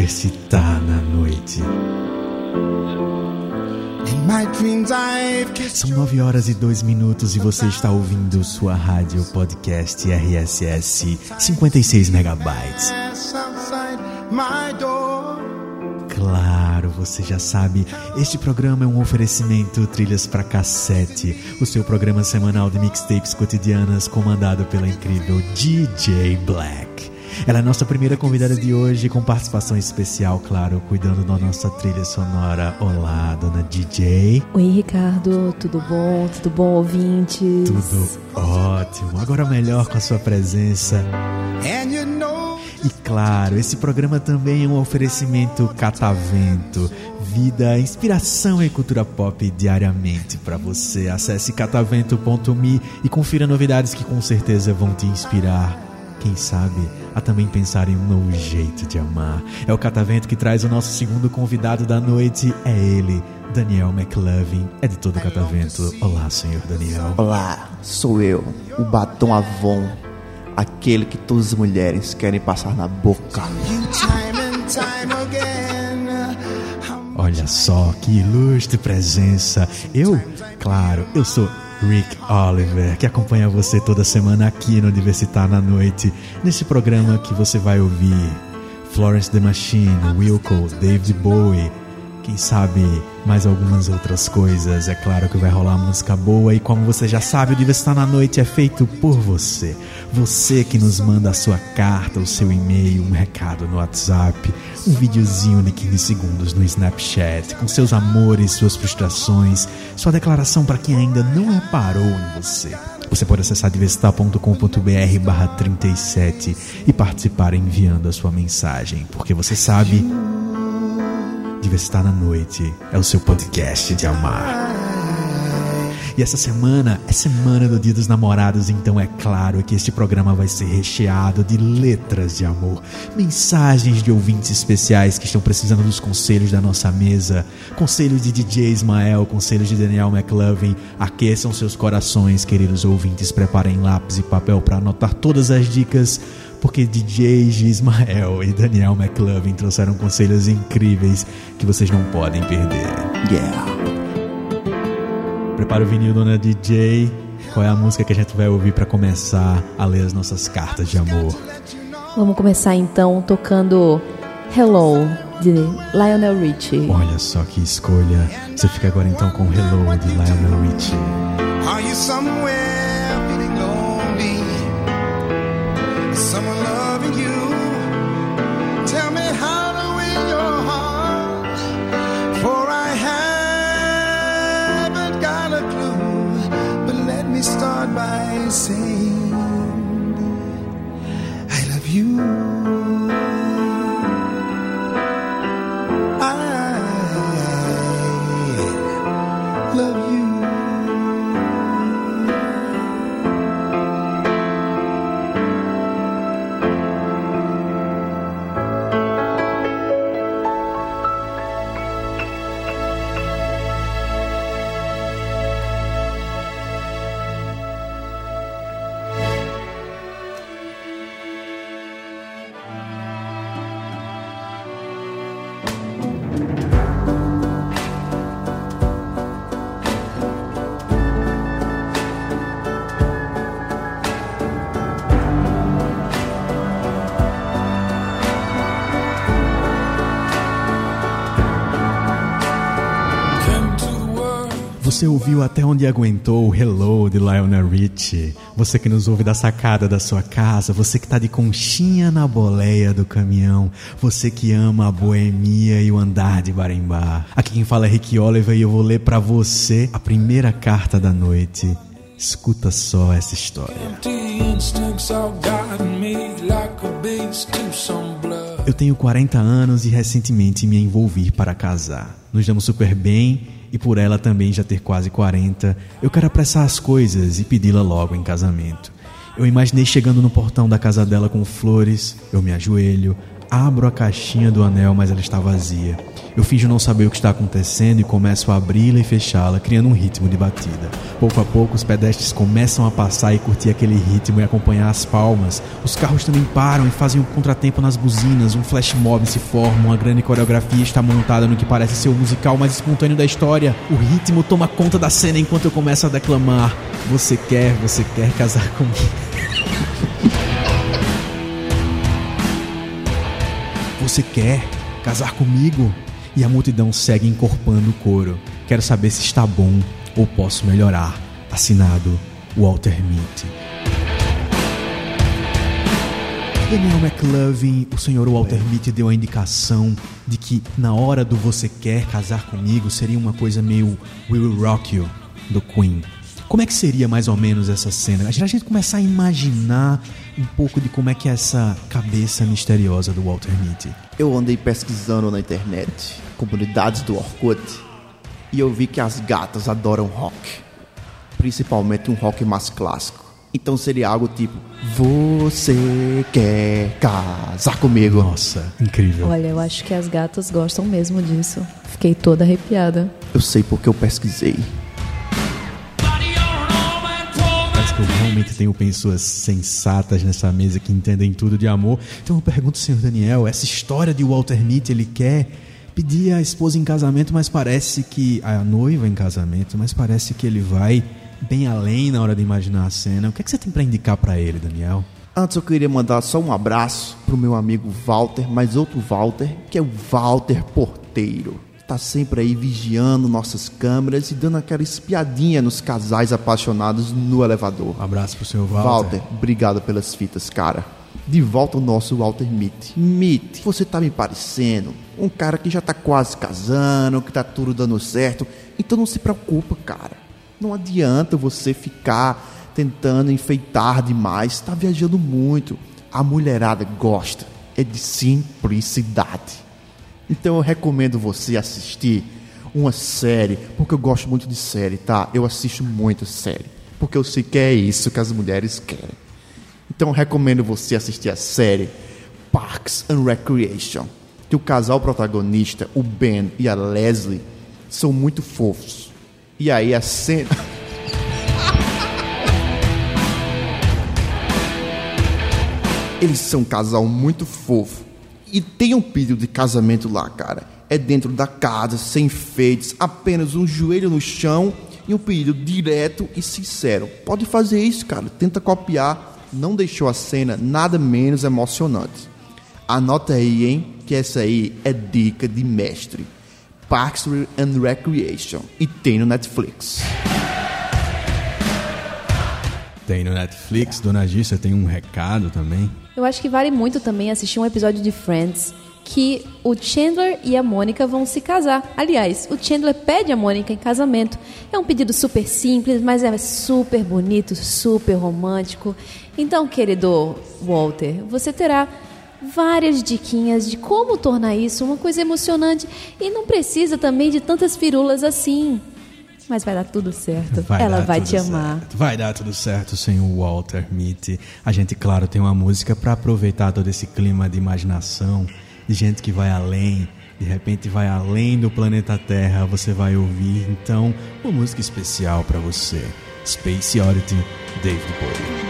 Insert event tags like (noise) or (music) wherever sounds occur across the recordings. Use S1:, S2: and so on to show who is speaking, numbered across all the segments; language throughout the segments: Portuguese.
S1: Diversitar na Noite. São nove horas e dois minutos e você está ouvindo sua rádio podcast RSS 56 megabytes. Claro, você já sabe, este programa é um oferecimento Trilhas para Cassete, o seu programa semanal de mixtapes cotidianas comandado pela incrível DJ Black. Ela é a nossa primeira convidada de hoje, com participação especial, claro, cuidando da nossa trilha sonora. Olá, dona DJ.
S2: Oi, Ricardo, tudo bom? Tudo bom, ouvintes?
S1: Tudo ótimo. Agora melhor com a sua presença. E claro, esse programa também é um oferecimento catavento. Vida, inspiração e cultura pop diariamente para você. Acesse catavento.me e confira novidades que com certeza vão te inspirar. Quem sabe a também pensar em um novo jeito de amar. É o Catavento que traz o nosso segundo convidado da noite. É ele, Daniel McLovin, é de todo o Catavento. Olá, senhor Daniel.
S3: Olá, sou eu, o Batom Avon aquele que todas as mulheres querem passar na boca.
S1: Olha só que ilustre presença. Eu, claro, eu sou Rick Oliver, que acompanha você toda semana aqui no Diversitar na Noite, nesse programa que você vai ouvir Florence the Machine, Wilco, David Bowie, quem sabe mais algumas outras coisas. É claro que vai rolar música boa e como você já sabe, o Diversitar na Noite é feito por você. Você que nos manda a sua carta, o seu e-mail, um recado no WhatsApp, um videozinho de 15 segundos no Snapchat, com seus amores, suas frustrações, sua declaração para quem ainda não reparou em você. Você pode acessar diversitar.com.br barra 37 e participar enviando a sua mensagem, porque você sabe Diversitar na Noite é o seu podcast de amar. E essa semana é semana do Dia dos Namorados, então é claro que este programa vai ser recheado de letras de amor, mensagens de ouvintes especiais que estão precisando dos conselhos da nossa mesa, conselhos de DJ Ismael, conselhos de Daniel McLovin. Aqueçam seus corações, queridos ouvintes, preparem lápis e papel para anotar todas as dicas porque DJs Ismael e Daniel McLovin trouxeram conselhos incríveis que vocês não podem perder.
S3: Yeah!
S1: Prepara o vinil, dona DJ. Qual é a música que a gente vai ouvir para começar a ler as nossas cartas de amor?
S2: Vamos começar então tocando Hello de Lionel Richie.
S1: Olha só que escolha. Você fica agora então com Hello de Lionel Richie. Are you somewhere by Você ouviu até onde aguentou o Hello de Lionel Richie. Você que nos ouve da sacada da sua casa, você que está de conchinha na boleia do caminhão, você que ama a boemia e o andar de barimbá. Aqui quem fala é Rick Oliver e eu vou ler para você a primeira carta da noite. Escuta só essa história. Eu tenho 40 anos e recentemente me envolvi para casar. Nos damos super bem e por ela também já ter quase 40, eu quero apressar as coisas e pedi-la logo em casamento. Eu imaginei chegando no portão da casa dela com flores, eu me ajoelho, abro a caixinha do anel, mas ela está vazia. Eu finjo não saber o que está acontecendo e começo a abri-la e fechá-la, criando um ritmo de batida. Pouco a pouco, os pedestres começam a passar e curtir aquele ritmo e acompanhar as palmas. Os carros também param e fazem um contratempo nas buzinas. Um flash mob se forma, uma grande coreografia está montada no que parece ser o musical mais espontâneo da história. O ritmo toma conta da cena enquanto eu começo a declamar: Você quer, você quer casar comigo? (laughs) Você quer casar comigo? E a multidão segue encorpando o coro. Quero saber se está bom ou posso melhorar. Assinado Walter Mitty. Daniel McLovin, o senhor Walter Mitty deu a indicação de que na hora do você quer casar comigo seria uma coisa meio Will Rock You do Queen. Como é que seria mais ou menos essa cena? A gente começar a imaginar um pouco de como é que é essa cabeça misteriosa do Walter Mitty.
S3: Eu andei pesquisando na internet, comunidades do Orkut, e eu vi que as gatas adoram rock, principalmente um rock mais clássico. Então seria algo tipo: Você quer casar comigo?
S1: Nossa, incrível.
S2: Olha, eu acho que as gatas gostam mesmo disso. Fiquei toda arrepiada.
S3: Eu sei porque eu pesquisei.
S1: Eu realmente tenho pessoas sensatas nessa mesa que entendem tudo de amor. Então eu pergunto, senhor Daniel, essa história de Walter Mitty, ele quer pedir a esposa em casamento, mas parece que a noiva em casamento, mas parece que ele vai bem além na hora de imaginar a cena. O que, é que você tem para indicar para ele, Daniel?
S3: Antes eu queria mandar só um abraço pro meu amigo Walter, mas outro Walter, que é o Walter Porteiro está sempre aí vigiando nossas câmeras e dando aquela espiadinha nos casais apaixonados no elevador.
S1: Um abraço pro seu Walter.
S3: Walter, obrigado pelas fitas, cara. De volta ao nosso Walter Mitty. Mitty, você tá me parecendo um cara que já tá quase casando, que tá tudo dando certo. Então não se preocupa, cara. Não adianta você ficar tentando enfeitar demais. Tá viajando muito. A mulherada gosta. É de simplicidade. Então eu recomendo você assistir uma série, porque eu gosto muito de série, tá? Eu assisto muita série, porque eu sei que é isso que as mulheres querem. Então eu recomendo você assistir a série Parks and Recreation, que o casal protagonista, o Ben e a Leslie, são muito fofos. E aí a cena (laughs) Eles são um casal muito fofo e tem um pedido de casamento lá, cara. É dentro da casa, sem enfeites, apenas um joelho no chão e um pedido direto e sincero. Pode fazer isso, cara. Tenta copiar. Não deixou a cena nada menos emocionante. Anota aí, hein? Que essa aí é dica de mestre. Parks and Recreation. E tem no Netflix.
S1: Tem no Netflix. Dona G, você tem um recado também?
S2: Eu acho que vale muito também assistir um episódio de Friends que o Chandler e a Mônica vão se casar. Aliás, o Chandler pede a Mônica em casamento. É um pedido super simples, mas é super bonito, super romântico. Então, querido Walter, você terá várias diquinhas de como tornar isso uma coisa emocionante e não precisa também de tantas firulas assim. Mas vai dar tudo certo. Vai Ela vai te amar.
S1: Certo. Vai dar tudo certo, senhor Walter Mitty. A gente, claro, tem uma música para aproveitar todo esse clima de imaginação, de gente que vai além, de repente vai além do planeta Terra, você vai ouvir então uma música especial para você. Space Oddity, David Bowie.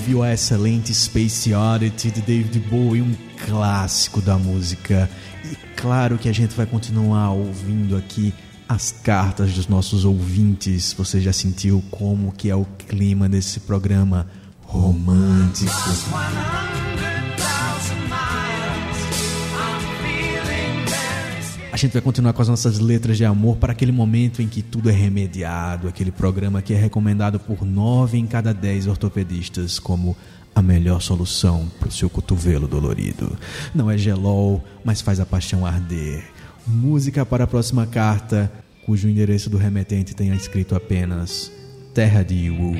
S1: ouviu a excelente Space Oddity de David Bowie, um clássico da música. E claro que a gente vai continuar ouvindo aqui as cartas dos nossos ouvintes. Você já sentiu como que é o clima desse programa romântico? Gente vai continuar com as nossas letras de amor para aquele momento em que tudo é remediado, aquele programa que é recomendado por nove em cada dez ortopedistas como a melhor solução para o seu cotovelo dolorido. Não é gelol, mas faz a paixão arder. Música para a próxima carta, cujo endereço do remetente tenha escrito apenas Terra de Iwu.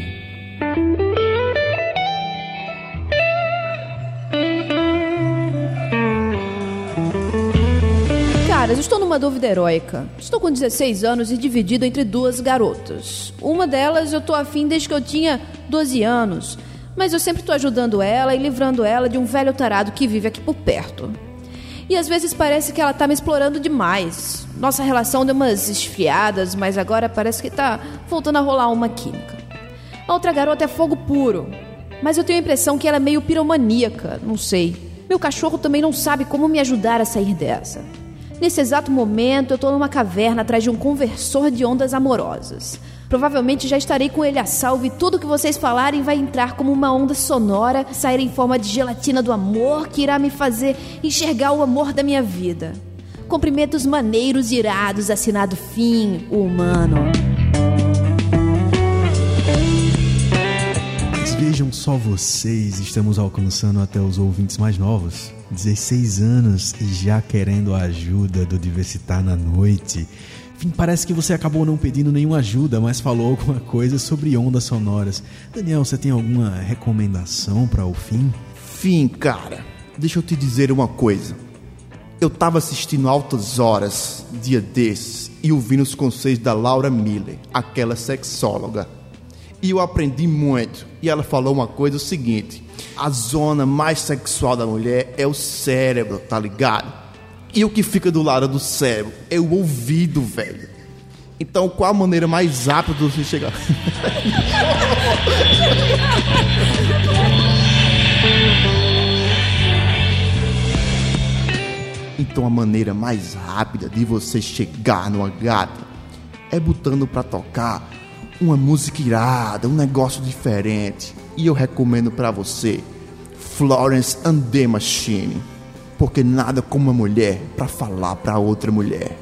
S2: Caras, estou numa dúvida heróica. Estou com 16 anos e dividido entre duas garotas. Uma delas eu tô afim desde que eu tinha 12 anos, mas eu sempre tô ajudando ela e livrando ela de um velho tarado que vive aqui por perto. E às vezes parece que ela tá me explorando demais. Nossa relação deu umas esfriadas, mas agora parece que tá voltando a rolar uma química. A outra garota é fogo puro, mas eu tenho a impressão que ela é meio piromaníaca, não sei. Meu cachorro também não sabe como me ajudar a sair dessa. Nesse exato momento, eu tô numa caverna atrás de um conversor de ondas amorosas. Provavelmente já estarei com ele a salvo e tudo que vocês falarem vai entrar como uma onda sonora, sair em forma de gelatina do amor que irá me fazer enxergar o amor da minha vida. Cumprimentos maneiros irados, assinado Fim, humano.
S1: Vejam só vocês, estamos alcançando até os ouvintes mais novos. 16 anos e já querendo a ajuda do Diversitar na noite. Enfim, parece que você acabou não pedindo nenhuma ajuda, mas falou alguma coisa sobre ondas sonoras. Daniel, você tem alguma recomendação para o fim?
S3: Fim, cara, deixa eu te dizer uma coisa. Eu tava assistindo Altas Horas, dia desses, e ouvindo os conselhos da Laura Miller, aquela sexóloga. E eu aprendi muito. E ela falou uma coisa o seguinte: a zona mais sexual da mulher é o cérebro, tá ligado? E o que fica do lado do cérebro é o ouvido, velho. Então, qual a maneira mais rápida de você chegar? (laughs) então, a maneira mais rápida de você chegar numa gata é botando pra tocar uma música irada, um negócio diferente. E eu recomendo para você Florence and the Machine, porque nada como uma mulher para falar para outra mulher.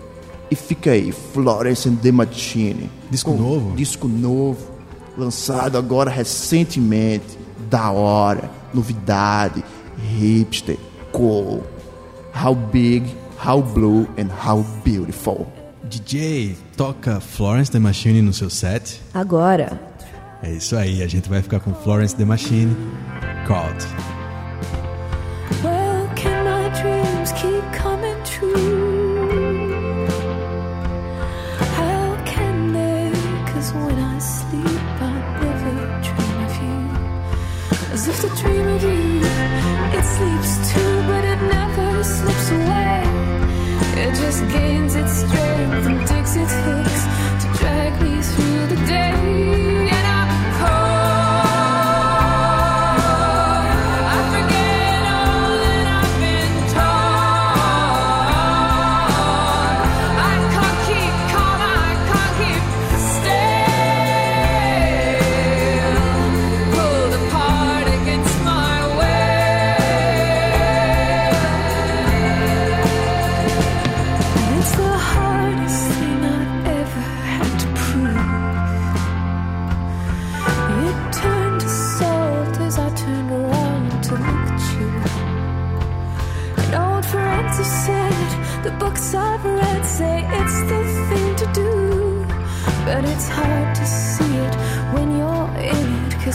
S3: E fica aí, Florence and the Machine.
S1: Disco novo?
S3: Disco novo, lançado agora recentemente, da hora, novidade, hipster, cool. How big, how blue and how beautiful.
S1: DJ, toca Florence the Machine no seu set?
S2: Agora.
S1: É isso aí, a gente vai ficar com Florence the Machine, Caught.
S4: Well, can my dreams keep coming true? How can they? Cause when I sleep, I never dream of you. As if to dream of you, it sleeps too, but it never slips away. It just gains its strength and digs its hooks to drag me through the day.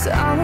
S4: I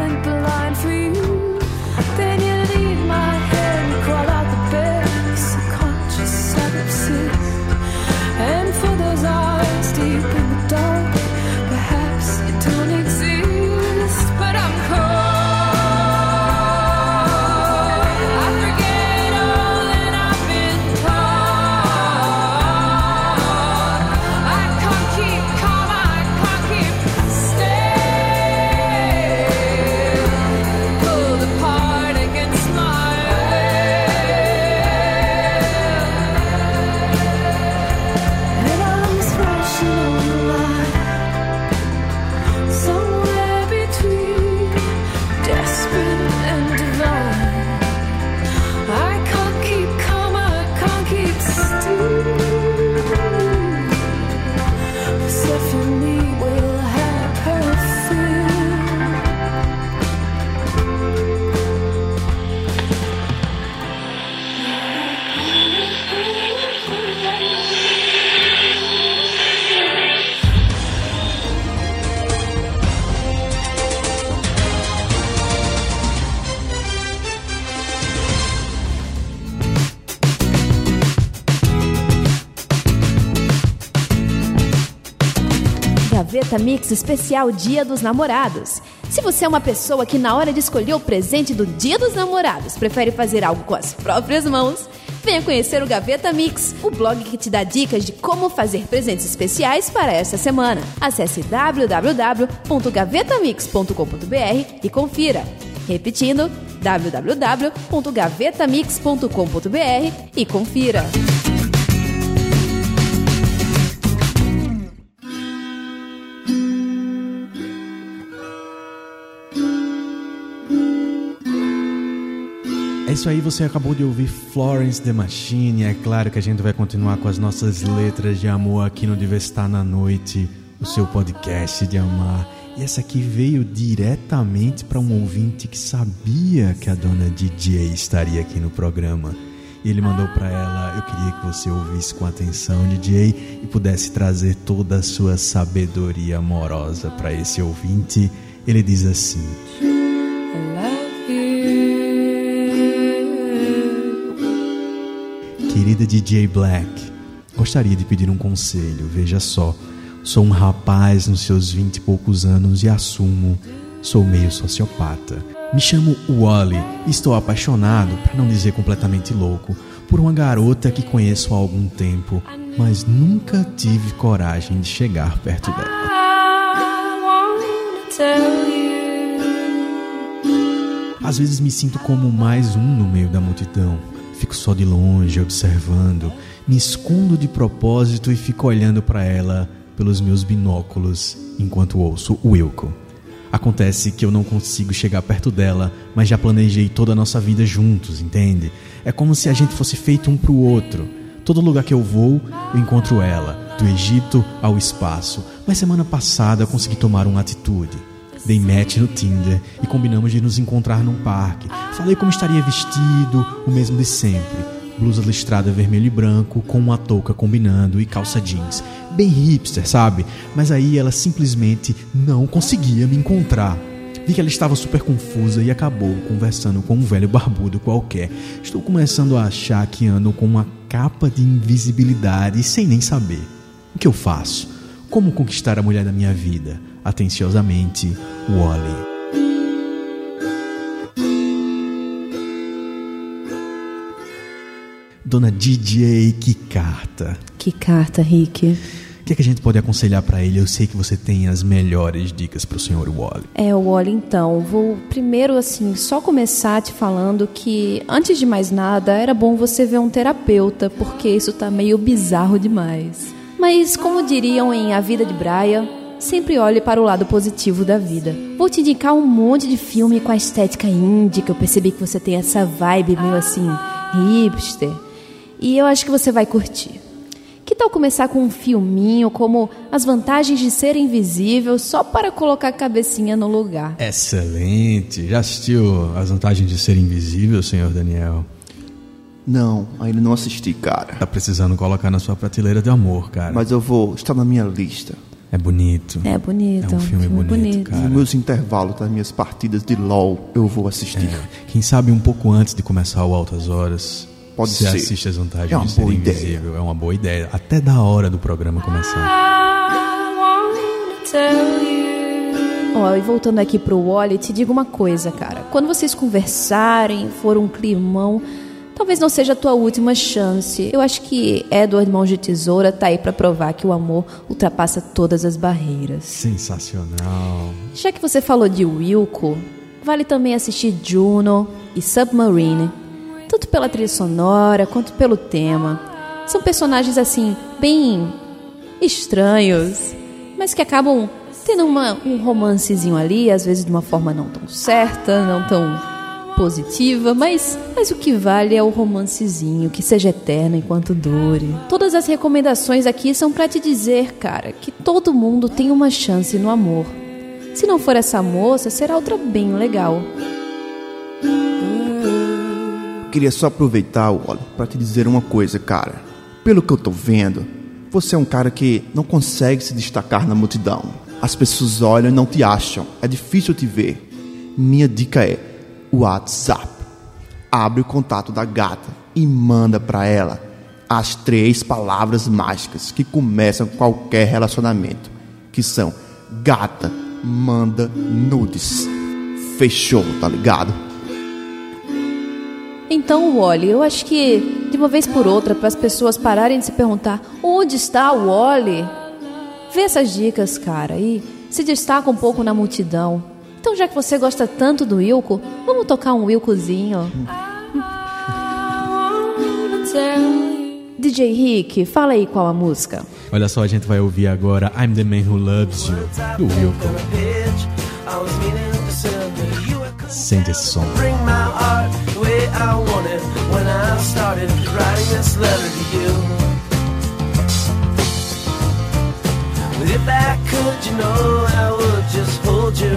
S2: Gaveta Mix especial Dia dos Namorados. Se você é uma pessoa que na hora de escolher o presente do Dia dos Namorados prefere fazer algo com as próprias mãos, venha conhecer o Gaveta Mix, o blog que te dá dicas de como fazer presentes especiais para esta semana. Acesse www.gavetamix.com.br e confira. Repetindo, www.gavetamix.com.br e confira.
S1: É isso aí, você acabou de ouvir Florence The Machine. É claro que a gente vai continuar com as nossas letras de amor aqui no Diversitar na Noite, o seu podcast de amar. E essa aqui veio diretamente para um ouvinte que sabia que a dona DJ estaria aqui no programa. E ele mandou para ela: Eu queria que você ouvisse com atenção, DJ, e pudesse trazer toda a sua sabedoria amorosa para esse ouvinte. Ele diz assim. Querida DJ Black, gostaria de pedir um conselho. Veja só, sou um rapaz nos seus vinte e poucos anos e assumo, sou meio sociopata. Me chamo Wally e estou apaixonado, para não dizer completamente louco, por uma garota que conheço há algum tempo, mas nunca tive coragem de chegar perto dela. Às vezes me sinto como mais um no meio da multidão. Fico só de longe, observando, me escondo de propósito e fico olhando para ela pelos meus binóculos enquanto ouço o Wilco. Acontece que eu não consigo chegar perto dela, mas já planejei toda a nossa vida juntos, entende? É como se a gente fosse feito um pro outro. Todo lugar que eu vou, eu encontro ela, do Egito ao espaço. Mas semana passada eu consegui tomar uma atitude. Dei match no Tinder e combinamos de nos encontrar num parque. Falei como estaria vestido, o mesmo de sempre. Blusa listrada vermelho e branco, com uma touca combinando e calça jeans. Bem hipster, sabe? Mas aí ela simplesmente não conseguia me encontrar. Vi que ela estava super confusa e acabou conversando com um velho barbudo qualquer. Estou começando a achar que ando com uma capa de invisibilidade sem nem saber. O que eu faço? Como conquistar a mulher da minha vida? Atenciosamente, Wally. Dona DJ, que carta.
S2: Que carta, Rick.
S1: O que, é que a gente pode aconselhar para ele? Eu sei que você tem as melhores dicas para o senhor Wally.
S2: É, Wally, então, vou primeiro, assim, só começar te falando que, antes de mais nada, era bom você ver um terapeuta, porque isso tá meio bizarro demais. Mas, como diriam em A Vida de Braia, sempre olhe para o lado positivo da vida. Vou te indicar um monte de filme com a estética indie, que eu percebi que você tem essa vibe meio assim, hipster. E eu acho que você vai curtir. Que tal começar com um filminho como As Vantagens de Ser Invisível, só para colocar a cabecinha no lugar?
S1: Excelente! Já assistiu As Vantagens de Ser Invisível, senhor Daniel?
S3: Não, ainda não assisti, cara.
S1: Tá precisando colocar na sua prateleira de amor, cara.
S3: Mas eu vou. Está na minha lista.
S1: É bonito.
S2: É bonito.
S1: É um filme bonito, cara.
S3: Nos meus intervalos das minhas partidas de LOL, eu vou assistir.
S1: É. Quem sabe um pouco antes de começar o Altas Horas.
S3: Pode
S1: você
S3: ser.
S1: assiste as vantagens
S3: É uma
S1: de ser
S3: boa ideia.
S1: invisível. É uma boa ideia. Até da hora do programa começar.
S2: Ó, e voltando aqui pro Wally, te digo uma coisa, cara. Quando vocês conversarem, for um climão, talvez não seja a tua última chance. Eu acho que Edward Mãos de Tesoura tá aí pra provar que o amor ultrapassa todas as barreiras.
S1: Sensacional.
S2: Já que você falou de Wilco, vale também assistir Juno e Submarine, tanto pela trilha sonora quanto pelo tema. São personagens assim, bem estranhos, mas que acabam tendo uma- um romancezinho ali, às vezes de uma forma não tão certa, não tão positiva, mas, mas o que vale é o romancezinho, que seja eterno enquanto dure. Todas as recomendações aqui são pra te dizer, cara, que todo mundo tem uma chance no amor. Se não for essa moça, será outra bem legal.
S3: Eu queria só aproveitar, Wally, para te dizer uma coisa, cara. Pelo que eu tô vendo, você é um cara que não consegue se destacar na multidão. As pessoas olham e não te acham. É difícil te ver. Minha dica é WhatsApp. Abre o contato da gata e manda para ela as três palavras mágicas que começam qualquer relacionamento, que são Gata, manda nudes. Fechou, tá ligado?
S2: Então, Wally, eu acho que de uma vez por outra, para as pessoas pararem de se perguntar onde está o Wally, vê essas dicas, cara, e se destaca um pouco na multidão. Então, já que você gosta tanto do Wilco, vamos tocar um Wilcozinho. DJ Rick, fala aí qual a música.
S1: Olha só, a gente vai ouvir agora I'm the Man Who Loves You, do Wilco. Sente esse som.
S5: bring my art the way I want it when I started writing this letter to you. If I could, you know, I would just hold your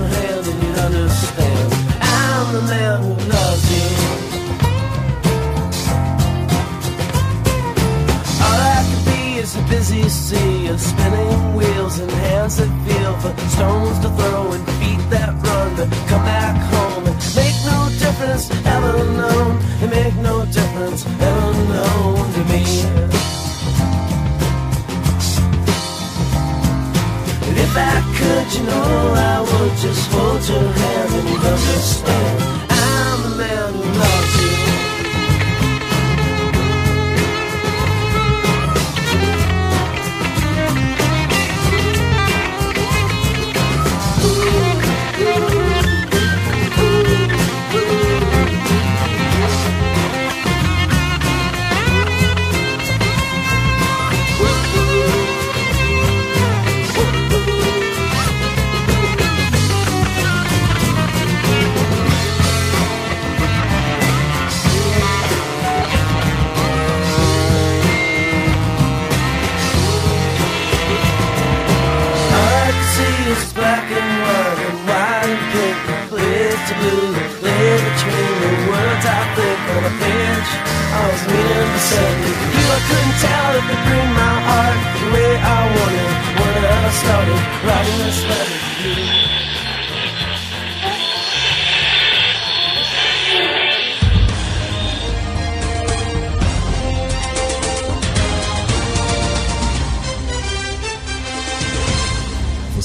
S5: started writing this letter to you.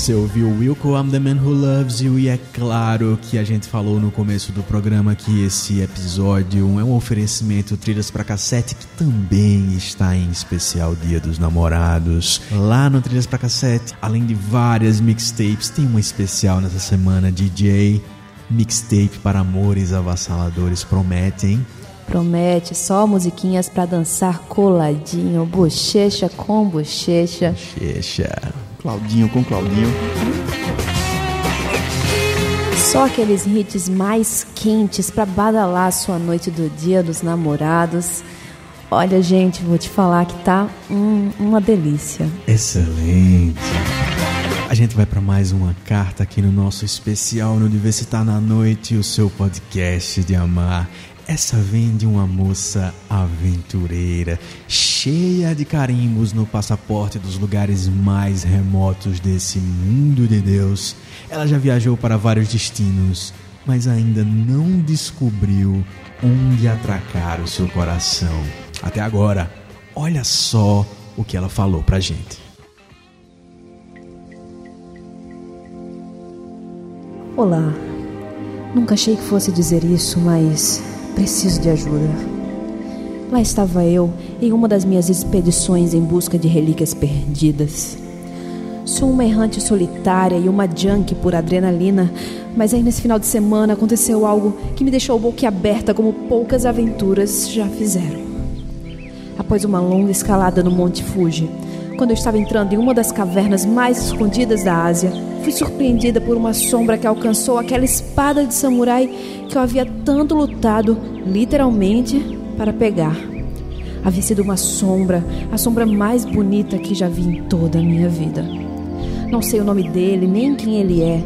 S1: Você ouviu Wilco I'm the Man Who Loves You e é claro que a gente falou no começo do programa que esse episódio é um oferecimento Trilhas pra Cassete que também está em especial Dia dos Namorados. Lá no Trilhas pra Cassete, além de várias mixtapes, tem uma especial nessa semana DJ Mixtape para amores avassaladores promete, hein?
S2: Promete só musiquinhas pra dançar coladinho, bochecha com bochecha.
S1: Checha.
S3: Claudinho com Claudinho.
S2: Só aqueles hits mais quentes pra badalar a sua noite do dia dos namorados. Olha, gente, vou te falar que tá hum, uma delícia.
S1: Excelente. A gente vai para mais uma carta aqui no nosso especial no Diversitar na Noite, o seu podcast de amar. Essa vem de uma moça aventureira, cheia de carimbos no passaporte dos lugares mais remotos desse mundo de Deus. Ela já viajou para vários destinos, mas ainda não descobriu onde atracar o seu coração. Até agora, olha só o que ela falou pra gente.
S2: Olá. Nunca achei que fosse dizer isso, mas preciso de ajuda. Lá estava eu em uma das minhas expedições em busca de relíquias perdidas. Sou uma errante solitária e uma junkie por adrenalina, mas aí nesse final de semana aconteceu algo que me deixou boquiaberta como poucas aventuras já fizeram. Após uma longa escalada no Monte Fuji, quando eu estava entrando em uma das cavernas mais escondidas da Ásia, fui surpreendida por uma sombra que alcançou aquela espada de samurai que eu havia tanto lutado, literalmente, para pegar. Havia sido uma sombra, a sombra mais bonita que já vi em toda a minha vida. Não sei o nome dele, nem quem ele é,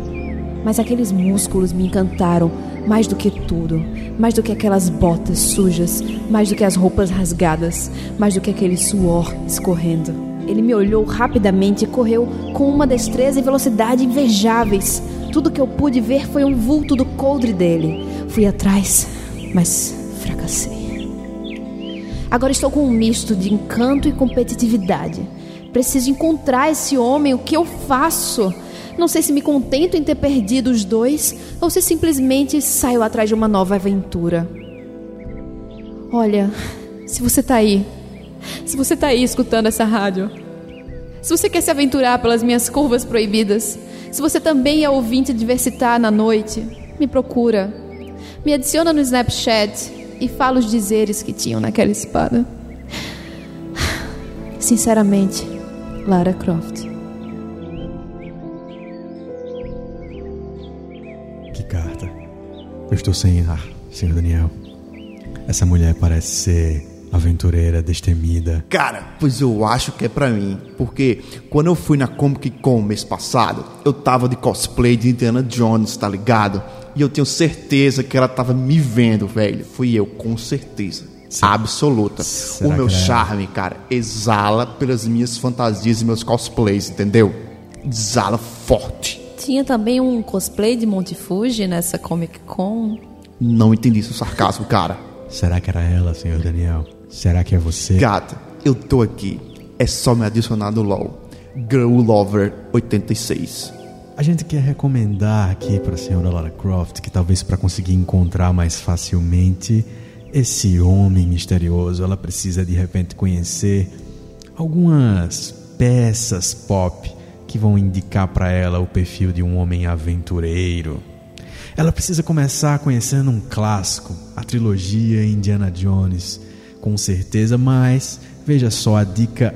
S2: mas aqueles músculos me encantaram mais do que tudo, mais do que aquelas botas sujas, mais do que as roupas rasgadas, mais do que aquele suor escorrendo. Ele me olhou rapidamente e correu com uma destreza e velocidade invejáveis. Tudo que eu pude ver foi um vulto do coldre dele. Fui atrás, mas fracassei. Agora estou com um misto de encanto e competitividade. Preciso encontrar esse homem. O que eu faço? Não sei se me contento em ter perdido os dois ou se simplesmente saio atrás de uma nova aventura. Olha, se você tá aí, se você tá aí escutando essa rádio, se você quer se aventurar pelas minhas curvas proibidas, se você também é ouvinte de Versitar na noite, me procura. Me adiciona no Snapchat e fala os dizeres que tinham naquela espada. Sinceramente, Lara Croft.
S1: Que carta. Eu estou sem ar, senhor Daniel. Essa mulher parece ser aventureira, destemida.
S3: Cara, pois eu acho que é pra mim. Porque quando eu fui na Comic Con mês passado, eu tava de cosplay de Indiana Jones, tá ligado? E eu tenho certeza que ela tava me vendo, velho. Fui eu, com certeza. Absoluta.
S1: Será
S3: o meu
S1: é?
S3: charme, cara, exala pelas minhas fantasias e meus cosplays, entendeu? Exala forte.
S2: Tinha também um cosplay de Monte Fuji nessa Comic Con.
S3: Não entendi seu sarcasmo, cara.
S1: Será que era ela, senhor Daniel? Será que é você?
S3: Gata, eu tô aqui. É só me adicionar no LOL. Girl Lover 86.
S1: A gente quer recomendar aqui para a senhora Lara Croft que talvez para conseguir encontrar mais facilmente esse homem misterioso, ela precisa de repente conhecer algumas peças pop que vão indicar para ela o perfil de um homem aventureiro. Ela precisa começar conhecendo um clássico, a trilogia Indiana Jones, com certeza, mas veja só a dica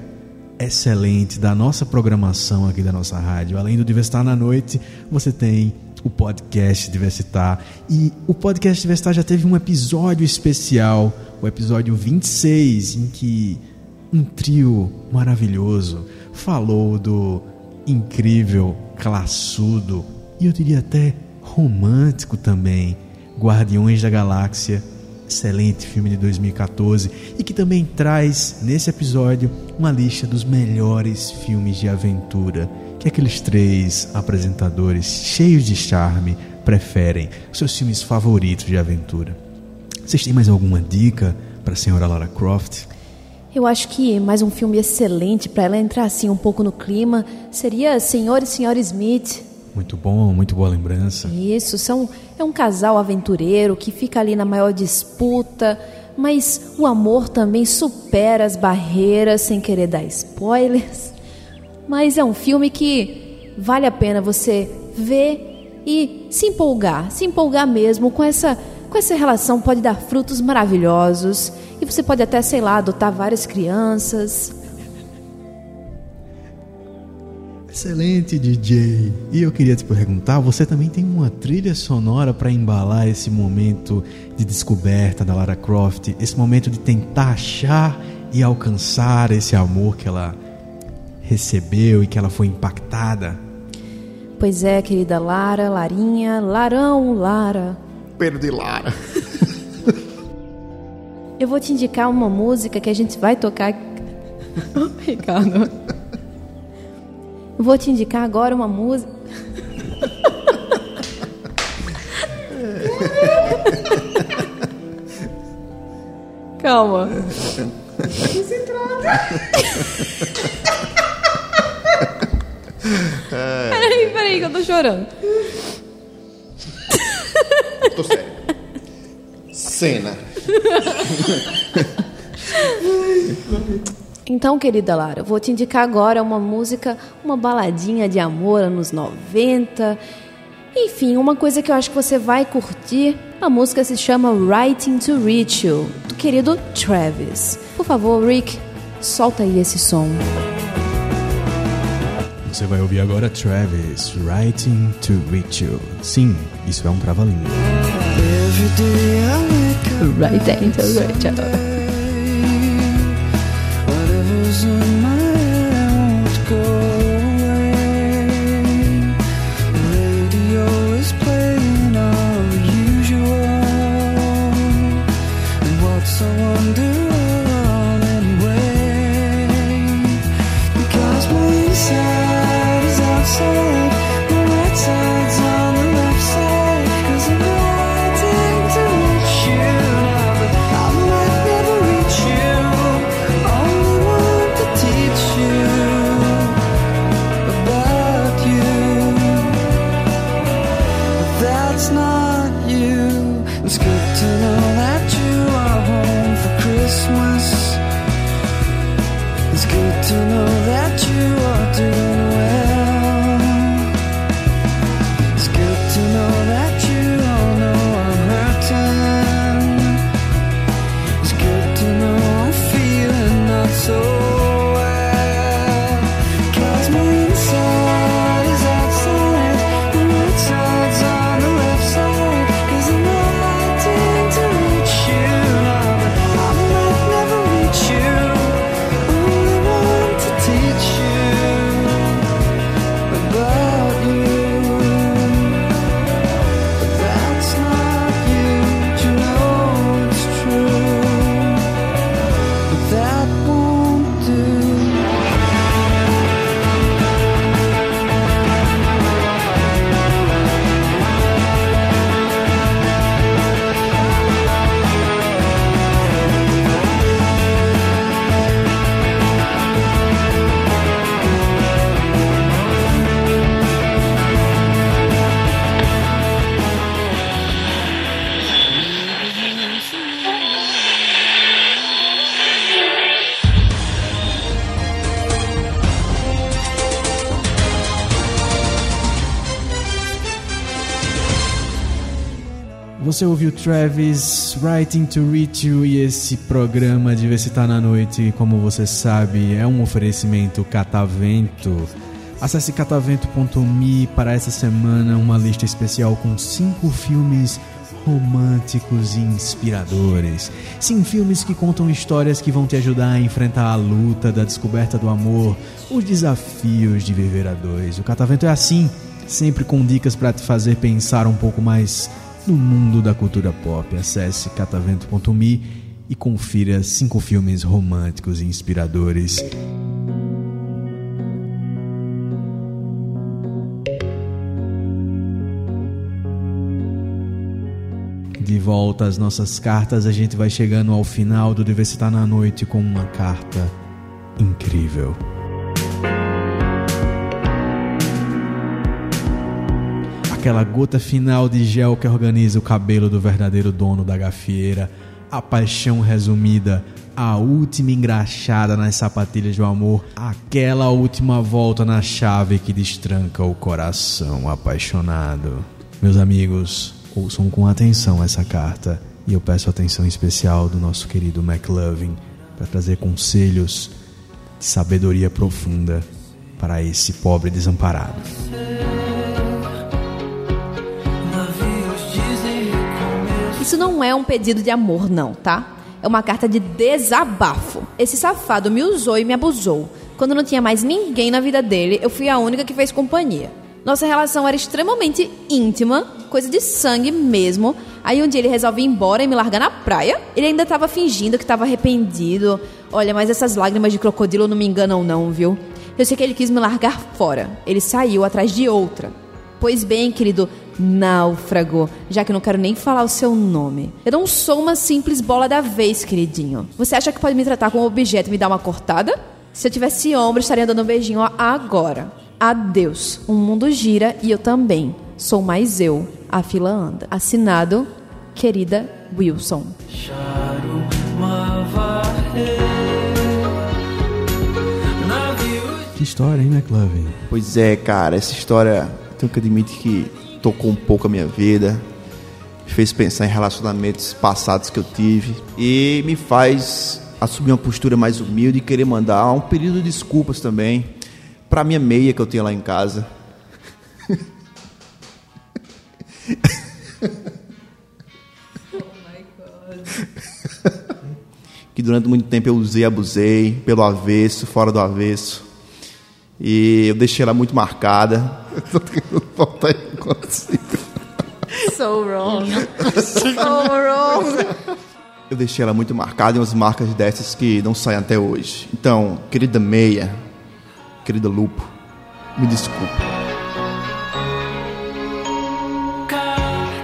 S1: excelente da nossa programação aqui da nossa rádio. Além do Diversitar na Noite, você tem o podcast Diversitar. E o podcast Diversitar já teve um episódio especial, o episódio 26, em que um trio maravilhoso falou do incrível, classudo e eu diria até romântico também, Guardiões da Galáxia excelente filme de 2014 e que também traz nesse episódio uma lista dos melhores filmes de aventura que aqueles três apresentadores cheios de charme preferem, seus filmes favoritos de aventura. Vocês têm mais alguma dica para a senhora Lara Croft?
S2: Eu acho que mais um filme excelente para ela entrar assim um pouco no clima seria Senhor e Senhora Smith.
S1: Muito bom, muito boa lembrança.
S2: Isso, são, é um casal aventureiro que fica ali na maior disputa, mas o amor também supera as barreiras, sem querer dar spoilers. (laughs) Mas é um filme que vale a pena você ver e se empolgar, se empolgar mesmo com essa, com essa relação, pode dar frutos maravilhosos. E você pode até, sei lá, adotar várias crianças.
S1: Excelente, DJ. E eu queria te perguntar, você também tem uma trilha sonora para embalar esse momento de descoberta da Lara Croft, esse momento de tentar achar e alcançar esse amor que ela recebeu e que ela foi impactada?
S2: Pois é, querida Lara, Larinha, Larão, Lara.
S3: Pedro de Lara. (laughs)
S2: Eu vou te indicar uma música que a gente vai tocar. (laughs) Ricardo. Vou te indicar agora uma música. (laughs) Calma. (laughs) Peraí, peraí, que eu tô chorando.
S3: Tô sério. Cena. (laughs)
S2: Então, querida Lara, eu vou te indicar agora uma música, uma baladinha de amor anos 90. Enfim, uma coisa que eu acho que você vai curtir. A música se chama Writing to Reach You, do querido Travis. Por favor, Rick, solta aí esse som.
S1: Você vai ouvir agora Travis, Writing to Reach You. Sim, isso é um trava-língua.
S2: Writing to Reach You.
S1: Você ouviu Travis Writing to Reach You e esse programa Diversitar na Noite, como você sabe, é um oferecimento catavento. Acesse catavento.me para essa semana uma lista especial com cinco filmes românticos e inspiradores. Sim, filmes que contam histórias que vão te ajudar a enfrentar a luta da descoberta do amor, os desafios de viver a dois. O Catavento é assim, sempre com dicas para te fazer pensar um pouco mais no mundo da cultura pop. Acesse catavento.me e confira cinco filmes românticos e inspiradores. De volta às nossas cartas, a gente vai chegando ao final do Diversitar na Noite com uma carta incrível. Aquela gota final de gel que organiza o cabelo do verdadeiro dono da gafieira, a paixão resumida, a última engraxada nas sapatilhas do amor, aquela última volta na chave que destranca o coração apaixonado. Meus amigos, ouçam com atenção essa carta e eu peço atenção especial do nosso querido McLovin para trazer conselhos de sabedoria profunda para esse pobre desamparado.
S2: Isso não é um pedido de amor, não, tá? É uma carta de desabafo. Esse safado me usou e me abusou. Quando não tinha mais ninguém na vida dele, eu fui a única que fez companhia. Nossa relação era extremamente íntima, coisa de sangue mesmo. Aí um dia ele resolve ir embora e me largar na praia. Ele ainda tava fingindo que tava arrependido. Olha, mas essas lágrimas de crocodilo não me enganam não, viu? Eu sei que ele quis me largar fora. Ele saiu atrás de outra. Pois bem, querido náufrago, já que eu não quero nem falar o seu nome. Eu não sou uma simples bola da vez, queridinho. Você acha que pode me tratar como objeto e me dar uma cortada? Se eu tivesse ombro, estaria dando um beijinho agora. Adeus. O mundo gira e eu também. Sou mais eu. A fila anda. Assinado, querida Wilson.
S1: Que história, hein, McLovin?
S3: Pois é, cara, essa história tenho que admitir que tocou um pouco a minha vida, me fez pensar em relacionamentos passados que eu tive e me faz assumir uma postura mais humilde e querer mandar um pedido de desculpas também pra minha meia que eu tenho lá em casa. (laughs) que durante muito tempo eu usei, abusei, pelo avesso, fora do avesso. E eu deixei ela muito marcada. Eu tô tentando voltar inconsciente.
S2: So wrong. so wrong.
S3: Eu deixei ela muito marcada em umas marcas dessas que não saem até hoje. Então, querida Meia, querida Lupo, me desculpe.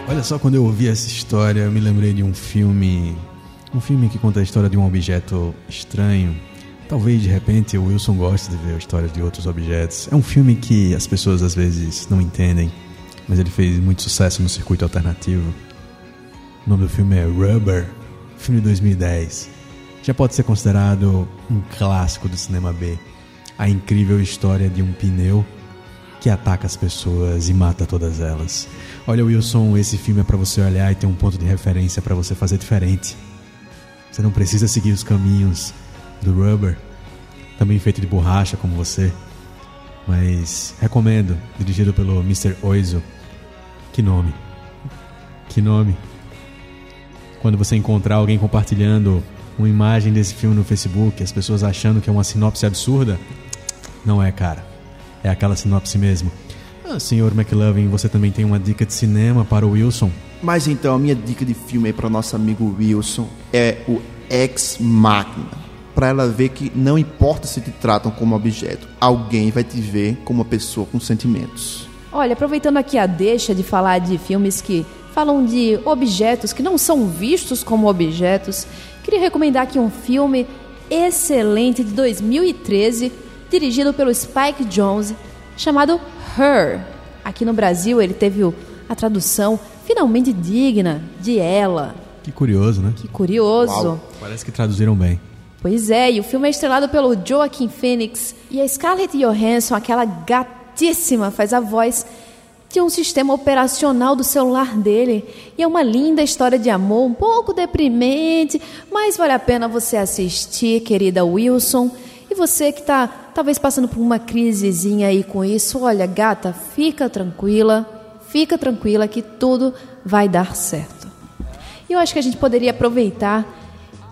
S1: Olha só, quando eu ouvi essa história, eu me lembrei de um filme. Um filme que conta a história de um objeto estranho. Talvez de repente o Wilson goste de ver histórias de outros objetos. É um filme que as pessoas às vezes não entendem, mas ele fez muito sucesso no circuito alternativo. O nome do filme é Rubber, filme de 2010. Já pode ser considerado um clássico do cinema B. A incrível história de um pneu que ataca as pessoas e mata todas elas. Olha, Wilson, esse filme é para você olhar e ter um ponto de referência para você fazer diferente. Você não precisa seguir os caminhos do Rubber, também feito de borracha como você, mas recomendo, dirigido pelo Mr. Oizo. Que nome? Que nome? Quando você encontrar alguém compartilhando uma imagem desse filme no Facebook, as pessoas achando que é uma sinopse absurda, não é, cara. É aquela sinopse mesmo. Ah, senhor McLovin, você também tem uma dica de cinema para o Wilson?
S3: Mas então, a minha dica de filme aí para nosso amigo Wilson é o Ex Machina. Para ela ver que não importa se te tratam como objeto, alguém vai te ver como uma pessoa com sentimentos.
S2: Olha, aproveitando aqui a deixa de falar de filmes que falam de objetos que não são vistos como objetos, queria recomendar aqui um filme excelente de 2013, dirigido pelo Spike Jonze, chamado Her. Aqui no Brasil ele teve a tradução finalmente digna de Ela.
S1: Que curioso, né?
S2: Que curioso.
S3: Uau.
S1: Parece que traduziram bem.
S2: Pois é, e o filme é estrelado pelo Joaquin Phoenix e a Scarlett Johansson, aquela gatíssima, faz a voz de um sistema operacional do celular dele. E é uma linda história de amor, um pouco deprimente, mas vale a pena você assistir, querida Wilson. E você que está talvez passando por uma crisezinha aí com isso, olha, gata, fica tranquila, fica tranquila que tudo vai dar certo. E eu acho que a gente poderia aproveitar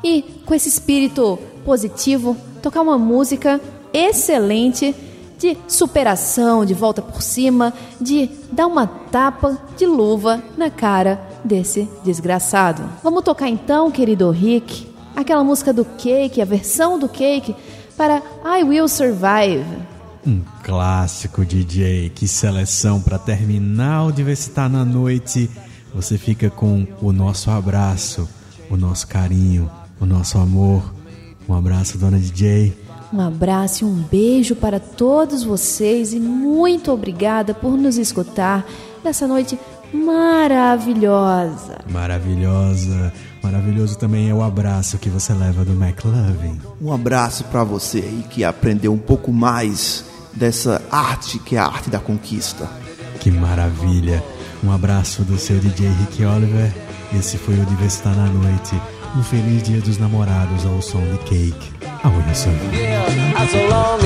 S2: e, com esse espírito positivo, tocar uma música excelente de superação, de volta por cima, de dar uma tapa de luva na cara desse desgraçado. Vamos tocar então, querido Rick, aquela música do Cake, a versão do Cake para I Will Survive.
S1: Um clássico, DJ. Que seleção para terminar o Diversitar na noite. Você fica com o nosso abraço, o nosso carinho, o nosso amor. Um abraço, dona DJ.
S2: Um abraço e um beijo para todos vocês e muito obrigada por nos escutar nessa noite maravilhosa.
S1: Maravilhosa. Maravilhoso também é o abraço que você leva do McLovin.
S3: Um abraço para você aí que aprendeu um pouco mais dessa arte que é a arte da conquista.
S1: Que maravilha. Um abraço do seu DJ Rick Oliver. Esse foi o Diversitar na Noite. Um feliz dia dos namorados ao som de Cake. A Wilson.
S5: Yeah, as long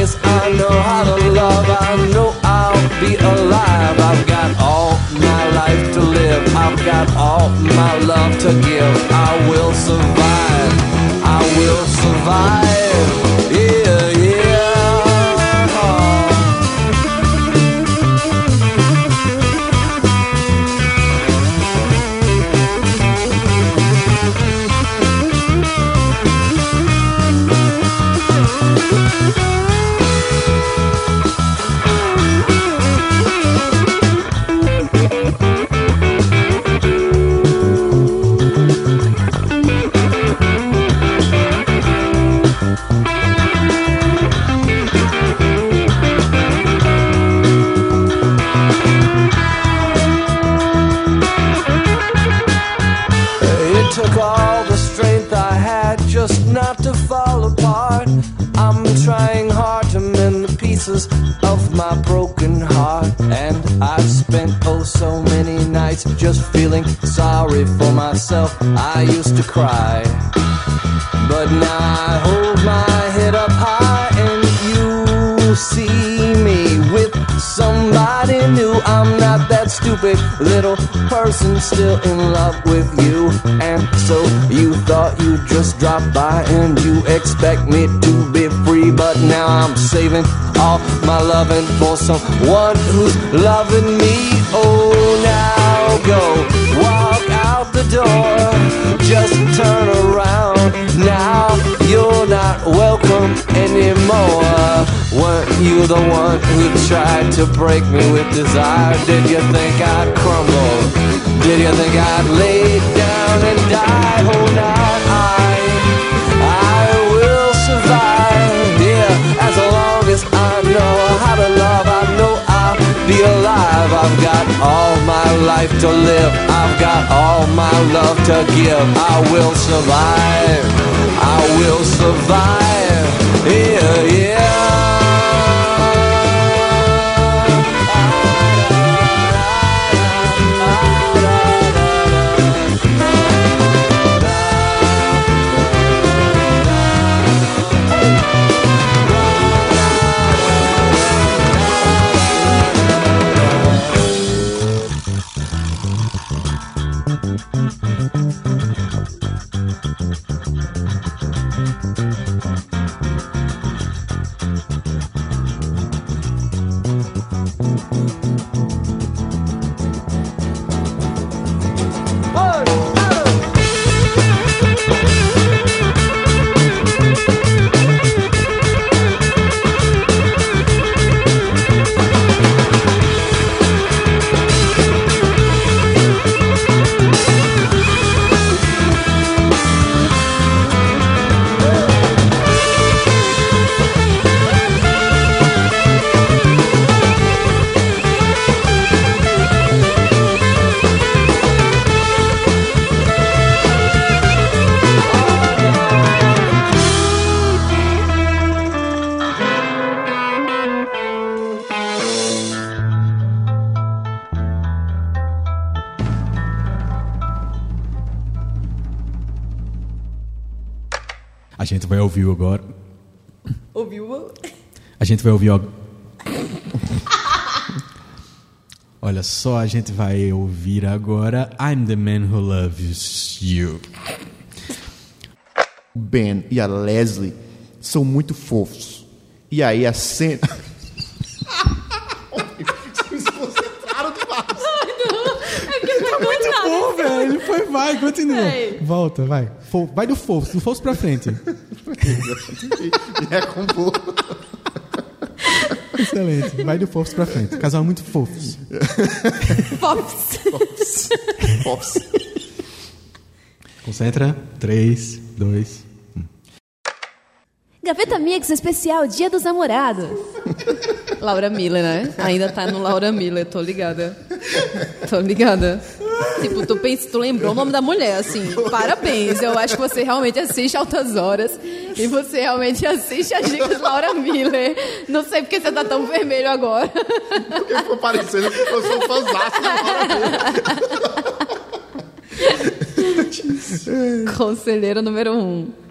S5: took all the strength I had just not to fall apart. I'm trying hard to mend the pieces of my broken heart. And I've spent oh so many nights just feeling sorry for myself. I used to cry. But now I hold my head up high and you see me with somebody new. I'm not that stupid little person still in love with you. And so you thought you'd just drop by and you expect me to be free. But now I'm saving all my loving for someone who's loving me. Oh, now go walk out the door. Just turn around. Welcome anymore. Weren't you the one who tried to break me with desire? Did you think I'd crumble? Did you think I'd lay down and die? Oh, now I've got all my life to live. I've got all my love to give. I will survive. I will survive.
S1: A gente vai ouvir agora.
S2: Ouviu?
S1: A gente vai ouvir. Olha só, a gente vai ouvir agora I'm the Man Who Loves You.
S3: O Ben e a Leslie são muito fofos. E aí a cena. Vocês concentraram demais.
S2: Muito
S1: Bom, velho, foi, vai, continua.
S2: Ei.
S1: Volta, vai. Fo- Vai do fofo, do fofo pra frente. (laughs)
S3: É como.
S1: Excelente, vai do fofo pra frente. Casal muito fofos.
S2: Pops.
S3: Fofos.
S1: Concentra. 3, 2.
S2: Gaveta Mix especial Dia dos Namorados. Laura Miller, né? Ainda tá no Laura Miller, tô ligada. Tô ligada. Tipo, tu, pensa, tu lembrou o nome da mulher, assim. Parabéns. Eu acho que você realmente assiste Altas Horas. E você realmente assiste as dicas da Laura Miller. Não sei porque você tá tão vermelho agora.
S3: Porque ficou parecendo que eu sou fãzaço na hora.
S2: Conselheiro número um.